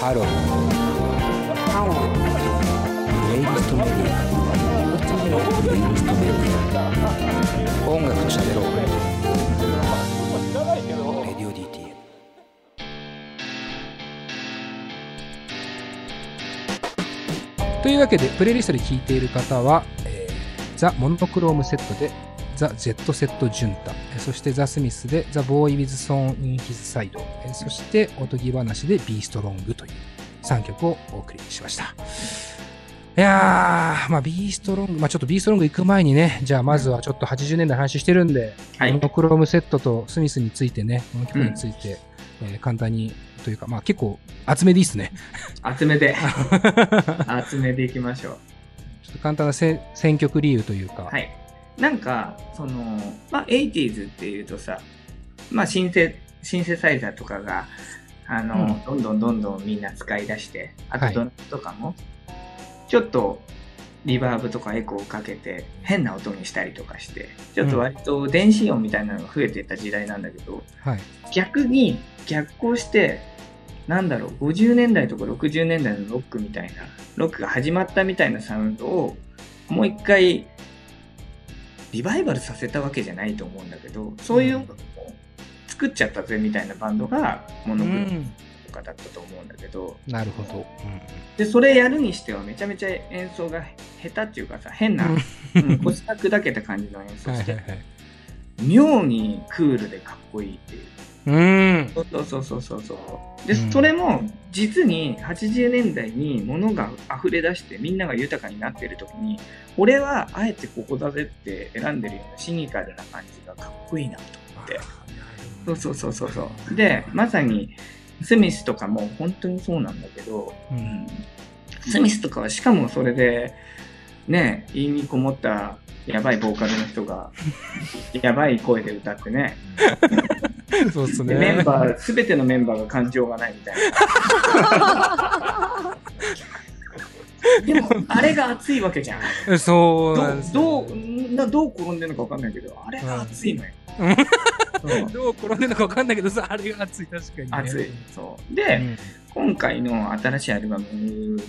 ハローハロープレイリストメディアプレイリストメディア音楽と喋ろうレディオ DT というわけでプレイリストで聴いている方は、えー The Monochrome Set で The Jet Set Junta、えーそして The Smiths で The Boy With Thorn In His Side、えーそしておとぎ話でビーストロングという3曲をお送りしました。いやー、まあ、ビーストロング、まあ、ちょっとビーストロング行く前にね、じゃあまずはちょっと80年代の話してるんで、はいモノクロームセットとスミスについてね、この曲について、えー簡単にというか、まあ結構厚めでいいっすね。厚めで、厚めでいきましょう。ちょっと簡単なせ選曲理由というか、はい。なんか、その、まあ、80s っていうとさ、まあ、シンセ、シンセサイザーとかが、あの、どんどんどんどんみんな使い出して、あはい。とドラムとかも、ちょっと、リバーブとかエコーをかけて変な音にしたりとかして、ちょっと割と電子音みたいなのが増えていった時代なんだけど、はい。逆に逆行してなんだろう50年代とか60年代のロックみたいなロックが始まったみたいなサウンドをもう一回リバイバルさせたわけじゃないと思うんだけどそういう音楽も作っちゃったぜみたいなバンドがモノクロうんとかだったと思うんだけどなるほど。でそれやるにしてはめちゃめちゃ演奏が下手っていうかさ変な、うん、腰が砕けた感じの演奏してはい。妙にクールでかっこいいっていううん。そうそうそうそうそう。そうで、うん。それも実に80年代に物が溢れ出してみんなが豊かになってる時に俺はあえてここだぜって選んでるようなシニカルな感じがかっこいいなと思って。そうそうそうそう。そうでまさにスミスとかも本当にそうなんだけど、ううんん、スミスとかはしかもそれでね言いにこもったやばいボーカルの人がやばい声で歌ってね そうですでメンね。バー、すべてのメンバーが感情がないみたいな。でも、あれが熱いわけじゃん。そうどなんですよどうなどう転んでるのかわかんないけど、あれが熱いのよ。どう転んでるのか分かんないけどさ、あれが熱い、確かに、ね。熱い。そう。うで、ん。今回の新しいアルバム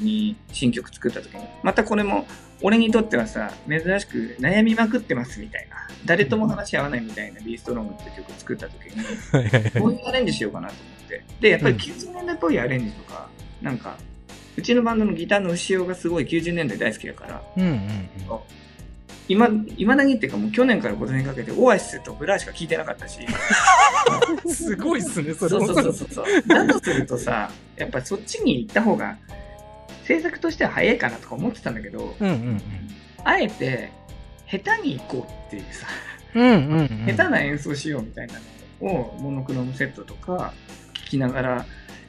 に新曲作った時に、またこれも、俺にとってはさ、珍しく悩みまくってますみたいな、誰とも話し合わないみたいなビーストロングって曲作った時に、こういうアレンジしようかなと思って。で、やっぱり90年代っぽいアレンジとか、なんか、うちのバンドのギターの牛尾がすごい90年代大好きだから、うんうん今、今だにっていうかもう去年から今年にかけてオアシスとブラーしか聞いてなかったし、うん。すごいっすね、それそうそうそうそうそう。だとするとさ、やっぱそっちに行った方が、制作としては早いかなとか思ってたんだけど、うんうんあえて、下手に行こうっていうさ、うん。うんうんうん。下手な演奏しようみたいなのをモノクロームセットとか聞きながら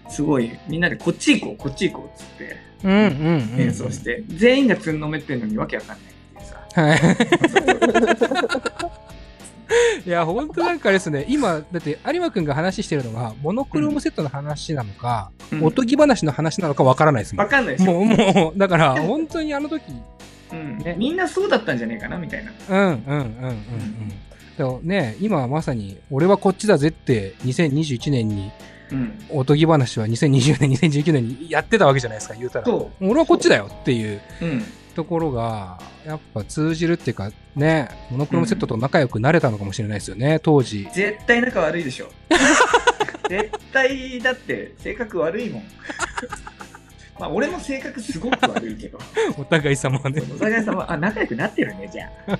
すごいみんなでこっち行こうこっち行こうっつってうんうんうん。演奏して、全員がつんのめってんのにわけわかんないはい。いや、本当なんかですね、今、だって有馬くんが話してるのが、モノクロームセットの話なのか、うん。おとぎ話の話なのかわからないですもん。わかんないでしょ、もう、もう、だから、本当にあの時、うん。ねみんなそうだったんじゃねえかなみたいな。うんうんうんうんうん。でもね、今はまさに、俺はこっちだぜって、2021年に、うん。おとぎ話は2020年、2019年にやってたわけじゃないですか、言うたら。そ俺はこっちだよっていうう、うん、ところが、やっぱ通じるっていうか、ね、モノクロームセットと仲良くなれたのかもしれないですよね、当時。絶対仲悪いでしょ 絶対だって性格悪いもん まあ俺も性格すごく悪いけど お互い様はね、お互い様あ仲良くなってるねじゃあ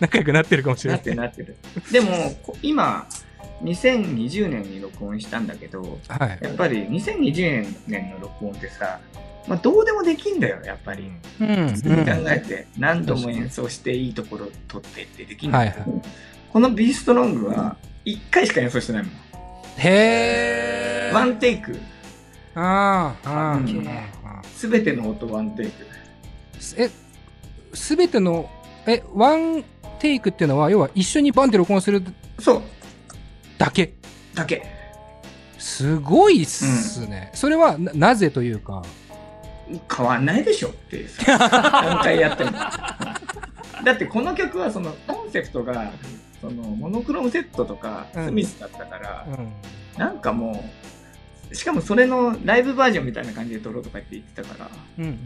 仲良くなってるかもしれなない。ってるなってる。でも、こ今、2020年に録音したんだけど、はい。やっぱり2020年の録音ってさ、まあ、どうでもできんだよ、やっぱり。うん。普通に考えて、何度も演奏していいところ取ってってできんだけど、はいこのビーストロングは1回しか演奏してないもん。へー。ワンテイク。あーあすべての音ワンテイク。ーえ、すべての、え、ワンテイクっていうのは、要は一緒にバンって録音するそう、だけ？だけ。すごいっすね。それはな、なぜというか？変わんないでしょってさ、何回やっても。だってこの曲はそのコンセプトが、そのモノクロームセットとかうんスミスだったから、うん。なんかもしかもそれのライブバージョンみたいな感じで撮ろうとかって言ってたから、うんうんうん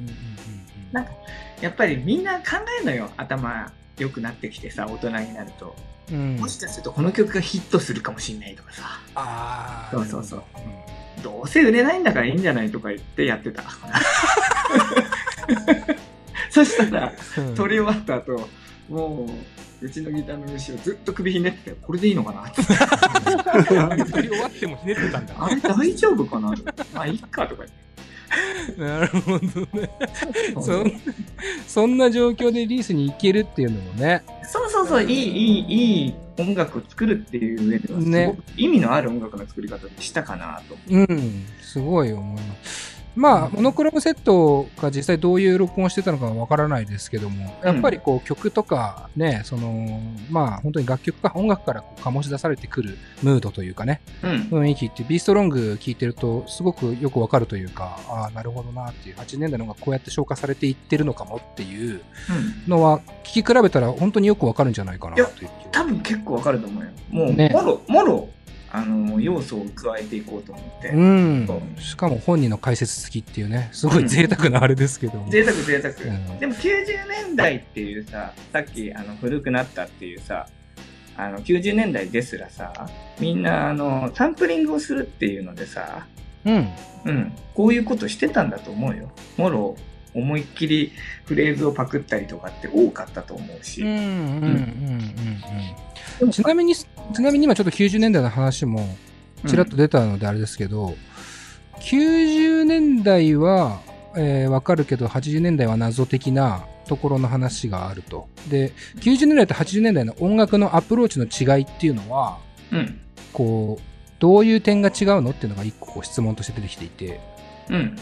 なんかやっぱりみんな考えるのよ、頭良くなってきてさ、大人になると。うんうん。もしかするとこの曲がヒットするかもしんないとかさ、ああ。そうそうそううん。どうせ売れないんだからいいんじゃないとか言ってやってた。そしたら、うん撮り終わった後、もう、うちのギターの後ろずっと首ひねってて、これでいいのかな？って。撮り終わってもひねってたんだ。あれ大丈夫かな？まあ、いっかとかなるほどね。言って。そんそんな状況でリースに行けるっていうのもね。そうそうそう、いい、いい、いい音楽を作るっていう上では、ねく意味のある音楽の作り方にしたかなと。うん、すごい思います。まあ、モノクロームセットが実際どういう録音してたのかはわからないですけども、やっぱりこう曲とかね、その、まあ本当に楽曲か音楽からこう醸し出されてくるムードというかね、うん。雰囲気ってビーストロング聴いてるとすごくよくわかるというか、ああ、なるほどなっていう、80年代の音楽こうやって消化されていってるのかもっていううん。のは、聴き比べたら本当によくわかるんじゃないかなという気が多分結構わかると思うよ。もう、ねもろ、もろ、あの、要素を加えていこうと思って。うんそ。しかも本人の解説付きっていうね、すごい贅沢なあれですけども。贅沢贅沢、うんでも90年代っていうささっきあの古くなったっていうさあの90年代ですらさみんなあのサンプリングをするっていうのでさ、うん。うん、こういうことしてたんだと思うよもろ思いっきりフレーズをパクったりとかって多かったと思うし、うんうんうんうんうん。ちなみに、ちなみに今ちょっと90年代の話もちらっと出たのであれですけど、90年代は、えーわかるけど、80年代は謎的なところの話があると。で、90年代と80年代の音楽のアプローチの違いっていうのは、うんこう、どういう点が違うのっていうのが一個質問として出てきていて、うん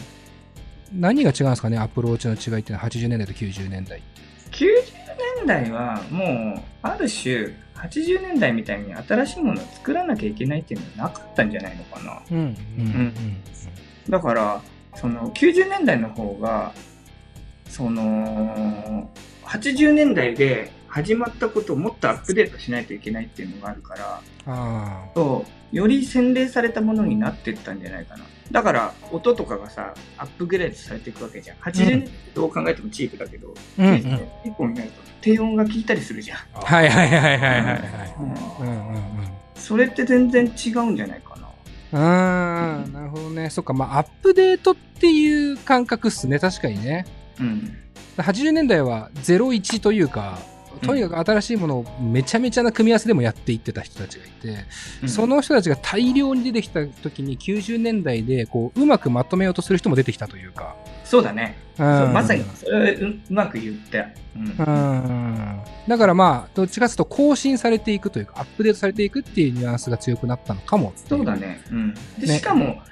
何が違うんですかね、アプローチの違いっていうのは80年代と90年代。90年代はもうある種80年代みたいに新しいものを作らなきゃいけないっていうのはなかったんじゃないのかな。うん。うん。うん。だからその90年代の方がその80年代で始まったことをもっとアップデートしないといけないっていうのがあるからあそうより洗練されたものになっていったんじゃないかなだから音とかがさアップグレードされていくわけじゃん80年どう考えてもチープだけど、あ。うんうん。90年代以降になると低音が効いたりするじゃん、はいはいはいはいはいはい。うんうんうんうん。それって全然違うんじゃないかなあーなるほどね。そっか、まあ、アップデートっていう感覚っすね。確かにね。うん80年代は01というか、とにかく新しいものをめちゃめちゃな組み合わせでもやっていってた人たちがいて、うんその人たちが大量に出てきた時に90年代でこううまくまとめようとする人も出てきたというか。そうだねうんまさにそれをううまく言った、うんうんだからまあ、どっちかというと更新されていくというか、アップデートされていくっていうニュアンスが強くなったのかもそうだ。ね。うん。で、ねしかも、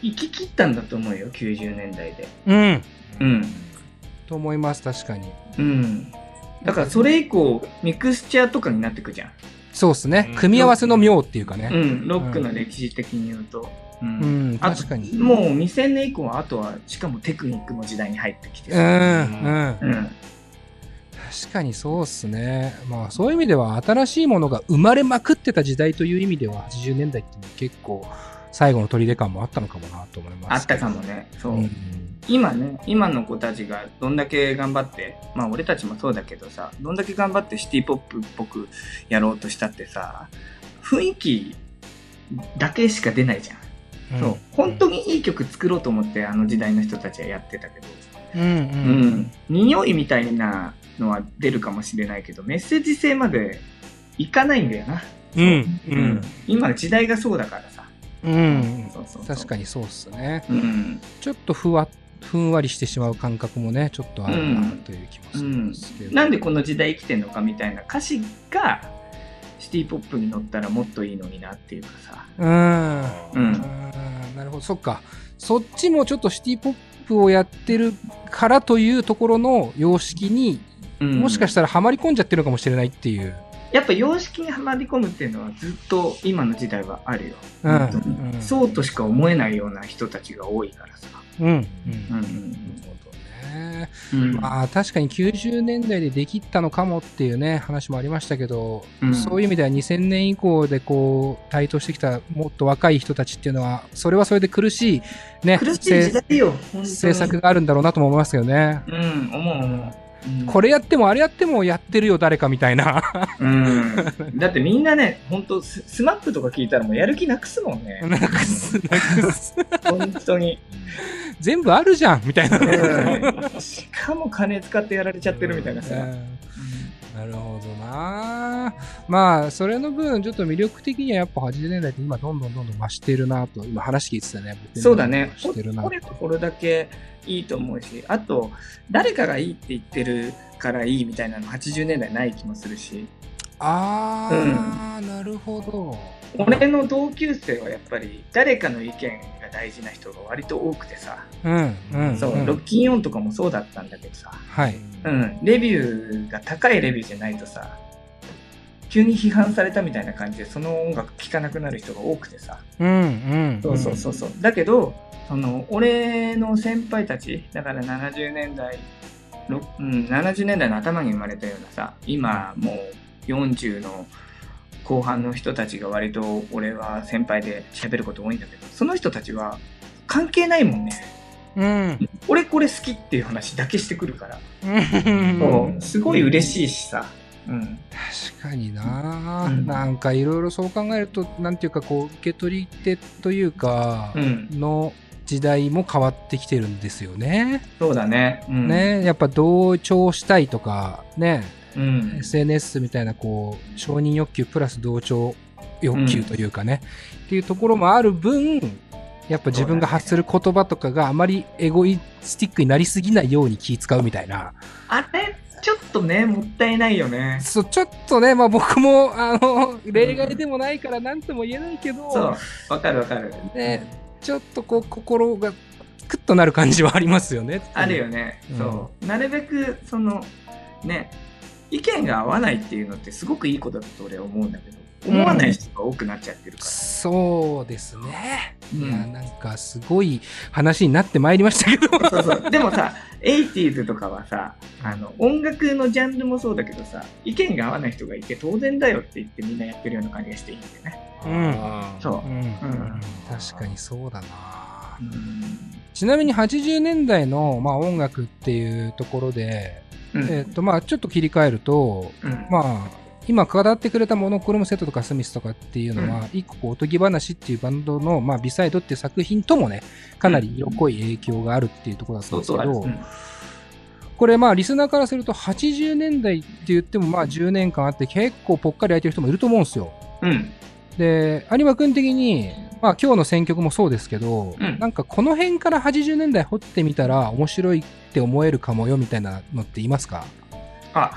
行き切ったんだと思うよ、90年代で。うん。うん。と思います、確かに。うん。だから、それ以降、ミクスチャーとかになってくじゃん。そうですねうん。組み合わせの妙っていうかね。うん。ロックの歴史的に言うと。う。うん確かに。もう2000年以降は、あとは、しかもテクニックの時代に入ってきてうん、さ。うん。うん。確かにそうっすね。まあそういう意味では新しいものが生まれまくってた時代という意味では80年代っていうのは結構最後の砦感もあったのかもなと思います。あったかもね。そう。うん。今ね、今の子たちがどんだけ頑張って、まあ俺たちもそうだけどさ、どんだけ頑張ってシティポップっぽくやろうとしたってさ、雰囲気だけしか出ないじゃん。そう。本当にいい曲作ろうと思ってあの時代の人たちはやってたけど、うんうん。うん。匂いみたいなのは出るかもしれないけど、メッセージ性までいかないんだよな。うん。う。うん今時代がそうだからさ。うん。確かにそうっすね。うん。ちょっとふわ、ふんわりしてしまう感覚もね、ちょっとあるなという気もするんですけど。なんでこの時代生きてんのかみたいな歌詞がシティポップに乗ったらもっといいのになっていうかさ。うん。ううんん。なるほど、そっか。そっちもちょっとシティポップをやってるからというところの様式に、うんもしかしたらハマり込んじゃってるのかもしれないっていう。やっぱ様式にはまり込むっていうのはずっと今の時代はあるよ。うんうんそうとしか思えないような人たちが多いからさ。うん。うん。うんうんまあ確かに90年代でできたのかもっていうね、話もありましたけど、うんそういう意味では2000年以降でこう、台頭してきたもっと若い人たちっていうのは、それはそれで苦しいね、苦しい時代よ、本当に。制作があるんだろうなとも思いますけどね。うん、思う思う。うんこれやってもあれやってもやってるよ誰かみたいな。うん。だってみんなね、本当ススマップとか聞いたらもうやる気なくすもんね。なくす、なくす。本当に。全部あるじゃんみたいなしかも金使ってやられちゃってるみたいなさ。うんなるほどなまあ、それの分、ちょっと魅力的にはやっぱ80年代って今どんどんどんどん増してるなと、今話聞いてたね。僕そうだね。増してるなこれとこれだけいいと思うし、あと、誰かがいいって言ってるからいいみたいなの80年代ない気もするし、あー、なるほど。俺の同級生はやっぱり誰かの意見が大事な人が割と多くてさ、うん、うん。そう、んロッキンオンとかもそうだったんだけどさ、はい。うん、レビューが高いレビューじゃないとさ、急に批判されたみたいな感じでその音楽聴かなくなる人が多くてさ、うん、うん。そうそうそうそう。だけど、その、俺の先輩たち、だから70年代、ろうん、70年代の頭に生まれたようなさ、今もう40の後半の人たちが割と俺は先輩で喋ること多いんだけど、その人たちは関係ないもんね。うん。俺これ好きっていう話だけしてくるから。うんそうすごい嬉しいしさ。うん。確かにな、うんなんかいろいろそう考えると、なんていうかこう、受け取り手というか、うん。の時代も変わってきてるんですよね。そうだね。うん。。ね、やっぱ同調したいとか、ね、うん。SNS みたいなこう、承認欲求プラス同調欲求というかね、っていうところもある分、やっぱ自分が発する言葉とかがあまりエゴイスティックになりすぎないように気使うみたいな。あれ、ちょっとね、もったいないよね。そう、ちょっとね、まあ僕も、あの、例外でもないから何とも言えないけど、そう。わかるわかる。ね、ちょっとこう、心がクッとなる感じはありますよね。あるよね、うんそうなるべくそのね意見が合わないっていうのってすごくいいことだと俺は思うんだけど思わない人が多くなっちゃってるかそうですね。ら、いや、なんかすごい話になってまいりましたけど。そうそう。でもさ 80s とかはさあの音楽のジャンルもそうだけどさ意見が合わない人がいて当然だよって言ってみんなやってるような感じがしていいんだよね、うん。そう。うん。ん。確かにそうだな。うん。ちなみに80年代の、まあ、音楽っていうところで、うん。えっとまあ、ちょっと切り替えると、うん。まあ、今語ってくれたモノクロムセットとかスミスとかっていうのは、一個おとぎ話っていうバンドの、まあ、ビサイドっていう作品ともね、かなり色濃い影響があるっていうところだったんですけど、これまあリスナーからすると80年代って言ってもまあ10年間あって結構ぽっかり空いてる人もいると思うんですよ。うん。で、有馬君的に、まあ今日の選曲もそうですけど、うん。なんかこの辺から80年代掘ってみたら面白いって思えるかもよみたいなのって言いますか？あ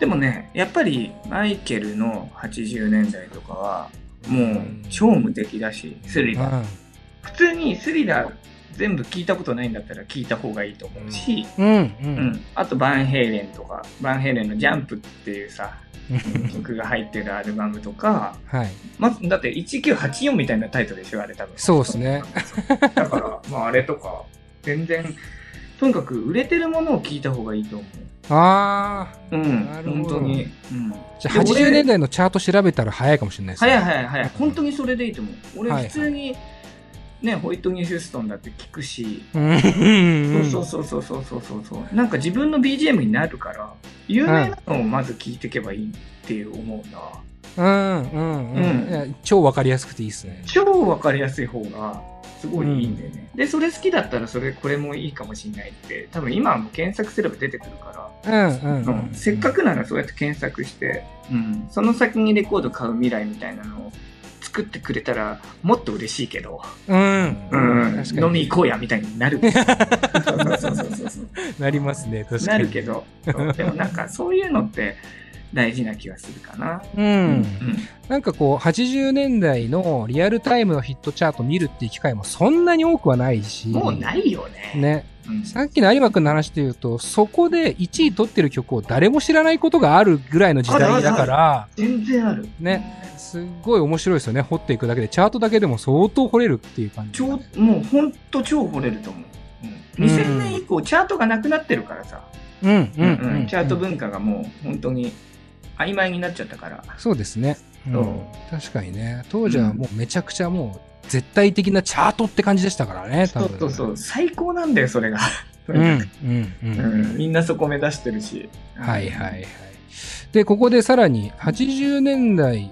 でもねやっぱりマイケルの80年代とかはもう超無敵だしスリラー。普通にスリラー全部聞いたことないんだったら聞いた方がいいと思うし、うん。うん。あとバンヘイレンとかバンヘイレンの「ジャンプ」っていうさ 曲が入ってるアルバムとか、はい。まずだって1984みたいなタイトルでしょあれ多分そうですね。だから、まあ、あれとか全然とにかく売れてるものを聞いた方がいいと思ああ。ううん本当に、うん、じゃあ80年代のチャート調べたら早いかもしれないですね。早い早い早い本当にそれでいいと思う俺はい普通に、ねホイットニー・ヒューストンだって聞くし、うん。そうそうそうそうそうそうそう。なんか自分の BGM になるから有名なのをまず聞いていけばいいって思うな、うん。うん。うん。うん。超わかりやすくていいですね。超わかりやすい方がすごいいいんだよね、でそれ好きだったらそれこれもいいかもしれないって多分今はもう検索すれば出てくるから。うんうん。ううんん、せっかくならそうやって検索して、うん、その先にレコード買う未来みたいなのを作ってくれたらもっと嬉しいけど、うん。うん、飲み行こうやみたいになる。そうそうそうそうそうなりますね、確かに。なるけど。でもなんかそういうのって大事な気がするかな、う。うん。なんかこう、80年代のリアルタイムのヒットチャート見るっていう機会もそんなに多くはないし。もうないよね。ね。うん。さっきの有馬くんの話で言うと、そこで1位取ってる曲を誰も知らないことがあるぐらいの時代だから、全然ある。ね、すっごい面白いですよね。掘っていくだけで、チャートだけでも相当掘れるっていう感じ。超もうほんと超惚れると思う、うん。2000年以降チャートがなくなってるからさ、うん。うんうん。うん。チャート文化がもう本当に曖昧になっちゃったから。そうですね。うん確かにね。当時はもうめちゃくちゃもう絶対的なチャートって感じでしたからね、多そう分。そうそう、最高なんだよ、それが。みんなそこ目指してるし。はいはいはい。で、ここでさらに80年代、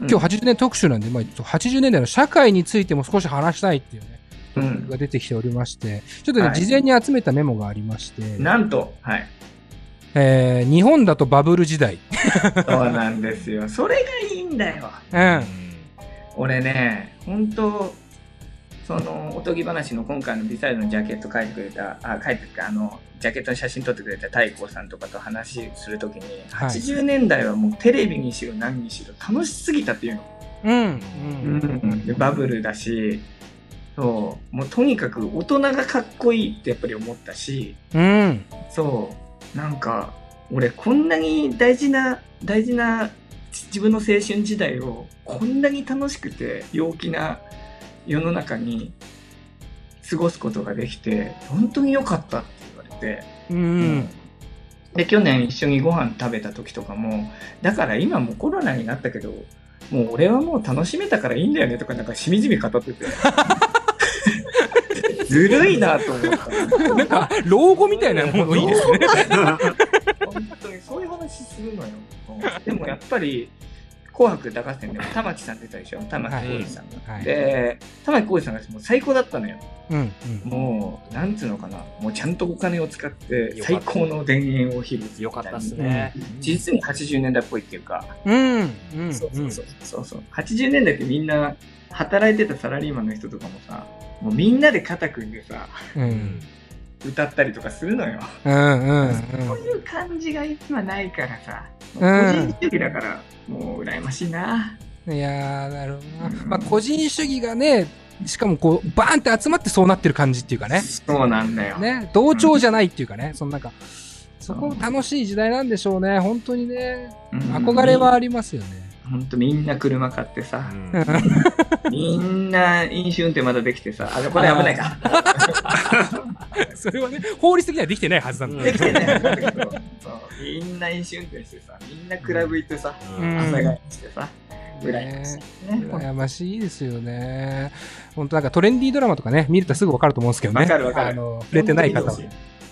今日80年特集なんで、まあ、80年代の社会についても少し話したいっていうね、が出てきておりまして、ちょっとね、はい事前に集めたメモがありまして、なんと、はい。えー日本だとバブル時代。そうなんですよ。それがいいんだよ。うん。俺ね、本当その、おとぎ話の今回のビサイルのジャケット書いてくれた、あ、書いてあの、ジャケットの写真撮ってくれた太閤さんとかと話するときに、はい80年代はもうテレビにしろ何にしろ楽しすぎたっていうの。うん。ううん。ん、でバブルだし、そう、もうとにかく大人がかっこいいってやっぱり思ったし、うん。そう、なんか、俺こんなに大事な、大事な自分の青春時代をこんなに楽しくて陽気な世の中に過ごすことができて、本当に良かったって言われて、うん。で、去年一緒にご飯食べた時とかも、だから今もうコロナになったけど、もう俺はもう楽しめたからいいんだよねとかなんかしみじみ語ってて。ずるいなと思った。なんか、老後みたいなものいいですね。本当にそういう話するのよ。でもやっぱり、紅白歌合戦でも玉木さん出たでしょ玉木浩二さんが。はいで、玉木浩二さんがもう最高だったのよ。うん。うん。もう、なんつうのかな。もうちゃんとお金を使って最高の田園を披露するよかったっすね。実に80年代っぽいっていうか、うん。うん。そうそうそうそうそう。80年代ってみんな働いてたサラリーマンの人とかもさ、もうみんなで肩組んでさ、うん。うん。歌ったりとかするのよ。うん。うん。そういう感じが今ないからさ、うん個人主義だから、もう羨ましいな。いやー、なるほどな。まあ、個人主義がね、しかもこう、バーンって集まってそうなってる感じっていうかね。そうなんだよ。ね、同調じゃないっていうかね、そのなんか、そこ楽しい時代なんでしょうね。本当にね、うん憧れはありますよね。ほんとみんな車買ってさ、うん。みんな飲酒運転まだできてさ、あ、これ危ないか。それはね、法律的にはできてないはずなんだ。できてないんだけど、そう。みんな飲酒運転してさ、みんなクラブ行ってさ、うん。朝帰りしてさ、羨ましいね。羨ましいですよね。本当なんかトレンディードラマとかね、見るとすぐ分かると思うんですけどね。わかるわかる。あの、触れてない方は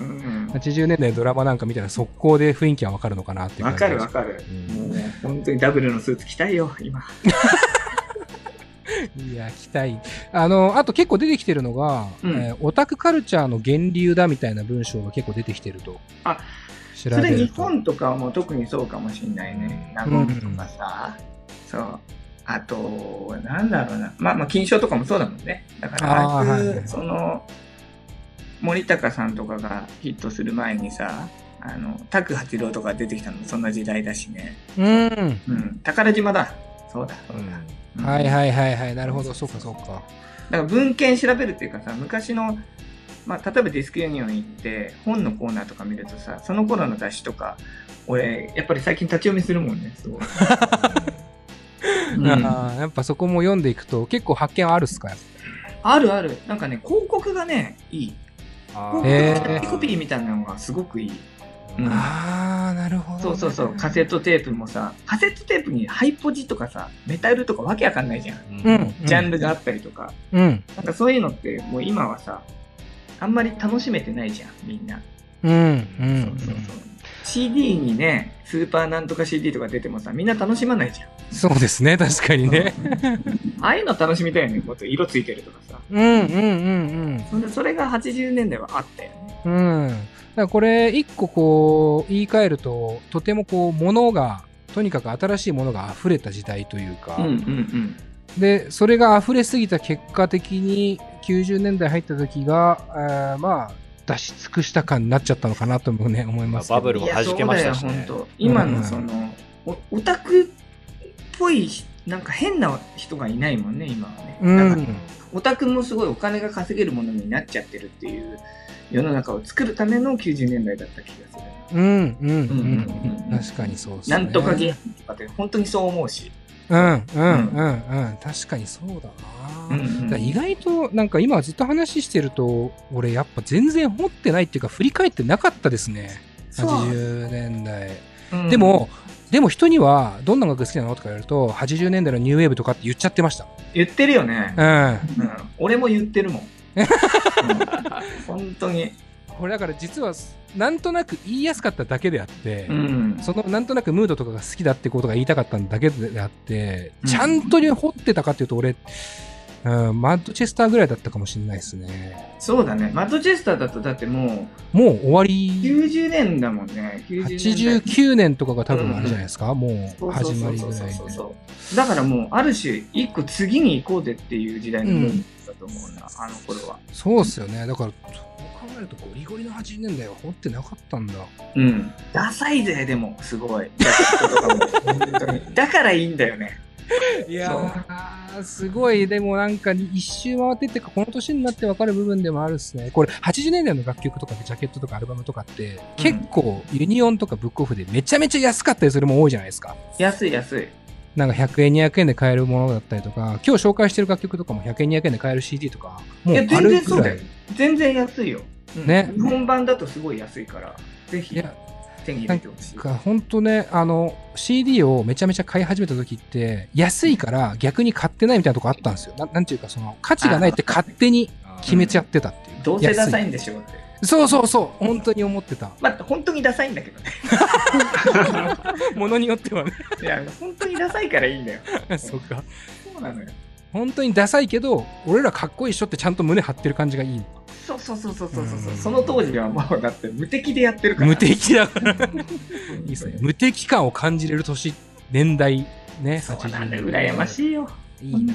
うん80年代のドラマなんか見たら速攻で雰囲気は分かるのかなっていうわかるわかる。うんもう本当にダブルのスーツ着たいよ、今。いや、期待。あの、あと結構出てきてるのが、うんえーオタクカルチャーの源流だみたいな文章が結構出てきてると。あ、調それ日。本とかはもう特にそうかもしんないね。ナゴミとかさ、そう。あと、なんだろうな。まあまあ、金賞とかもそうだもんね。だから、はいその、森高さんとかがヒットする前にさ、あの、拓八郎とか出てきたのもそんな時代だしね。うん。うん。宝島だ。そうだ、そうだ。うんはいはいはいはい。なるほど。そうかそうか。だから文献調べるっていうかさ、昔の、まあ、例えばディスクユニオン行って、本のコーナーとか見るとさ、その頃の雑誌とか、俺、やっぱり最近立ち読みするもんね、すごい。うんやっぱそこも読んでいくと結構発見はあるっすか？あるある。なんかね、広告がね、いい。あ広へー告のキャッチコピーみたいなのがすごくいい。うんああ、なるほど、そうそうそう、カセットテープもさ、カセットテープにハイポジとかさ、メタルとかわけわかんないじゃん。うん。ジャンルがあったりとか。うん。なんかそういうのって、もう今はさ、あんまり楽しめてないじゃん、みんな。うん。うん。そうそうそう。CD にね、スーパーなんとか CD とか出てもさ、みんな楽しまないじゃん。そうですね。確かにね。ああいうの楽しみたいよね、もっと色ついてるとかさ。うんうんうんそれそれが80年代はあったよね。うん。うん。だからこれ、一個こう、言い換えると、とてもこう、ものが、とにかく新しいものが溢れた時代というか、うんうんで、それが溢れすぎた結果的に、90年代入った時が、あーまあ、出し尽くした感になっちゃったのかなともね、思いますけど。バブルも弾けましたしねそうだよ、本当今のその、おオタクっぽい、なんか変な人がいないもんね、今はね。オタクもすごいお金が稼げるものになっちゃってるっていう世の中を作るための90年代だった気がする。うんうんううんうんうんん。確かにそうですね。なんとかゲームとかって本当にそう思うし。うんうんうんうん。確かにそうだな。うんうんだ意外となんか今ずっと話してると俺やっぱ全然掘ってないっていうか振り返ってなかったですねそう80年代うんでもでも人にはどんな音楽好きなのとか言われると80年代のニューウェーブとかって言っちゃってました言ってるよねう。んうん。俺も言ってるもん。うん本当に。これだから実はなんとなく言いやすかっただけであって、うん。そのなんとなくムードとかが好きだってことが言いたかっただけであって、うんちゃんと掘ってたかっていうと俺、うん、マッドチェスターぐらいだったかもしれないですね。そうだね。マッドチェスターだとだってももう終わうり、90年だもんね。90年代。89年とかが多分あれじゃないですか、もうそうそう始まりぐらいで。だからもう、ある種、一個次に行こうぜっていう時代のもんだと思うな、あの頃は。そうっすよね。だから、えるとゴリゴリの80年代は掘ってなかったんだ。うん。ダサいぜ、でも、すごい。だからいいんだよね。いやー、すごい、でもなんか一周回ってってか、この年になって分かる部分でもあるっすね。これ、80年代の楽曲とかでジャケットとかアルバムとかって、結構ユニオンとかブックオフでめちゃめちゃ安かったりするもん多いじゃないですか。安い安い。なんか100円、200円で買えるものだったりとか、今日紹介してる楽曲とかも100円、200円で買える CD とか、もいう全然そうだよ。。全然安いよ。うんね日本版だとすごい安いから、ぜひ手に入れてほしい。か本当ね、あの、CD をめちゃめちゃ買い始めた時って、安いから逆に買ってないみたいなとこあったんですよ。ななんていうか、その、価値がないって勝手に決めちゃってたっていう。どうせダサ安いんでしょうって。そうそうそう、本当に思ってた。まあ、本当にダサいんだけどね。ものによってはね。いや、本当にダサいからいいんだよ。そうか。そうなのよ。本当にダサいけど、俺らかっこいいっしょってちゃんと胸張ってる感じがいい。そうそうそうそうそうそううんその当時はもうだって無敵でやってるから。無敵だから。いいいですね。無敵感を感じれる年、年代、ね、そうなんだよ。80年羨ましいよ。いいな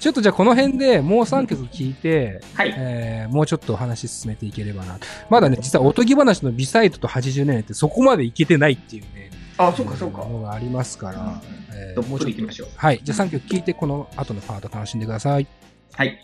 ちょっとじゃあこの辺でもう3曲聴いて、はい。えーもうちょっとお話進めていければな。まだね、実はおとぎ話のビサイトと80年代ってそこまでいけてないっていうね、あ、そうかそうか。のがありますから、えーどっぷもうちょっとり行きましょう。はい。じゃあ3曲聴いてこの後のパート楽しんでください。はい。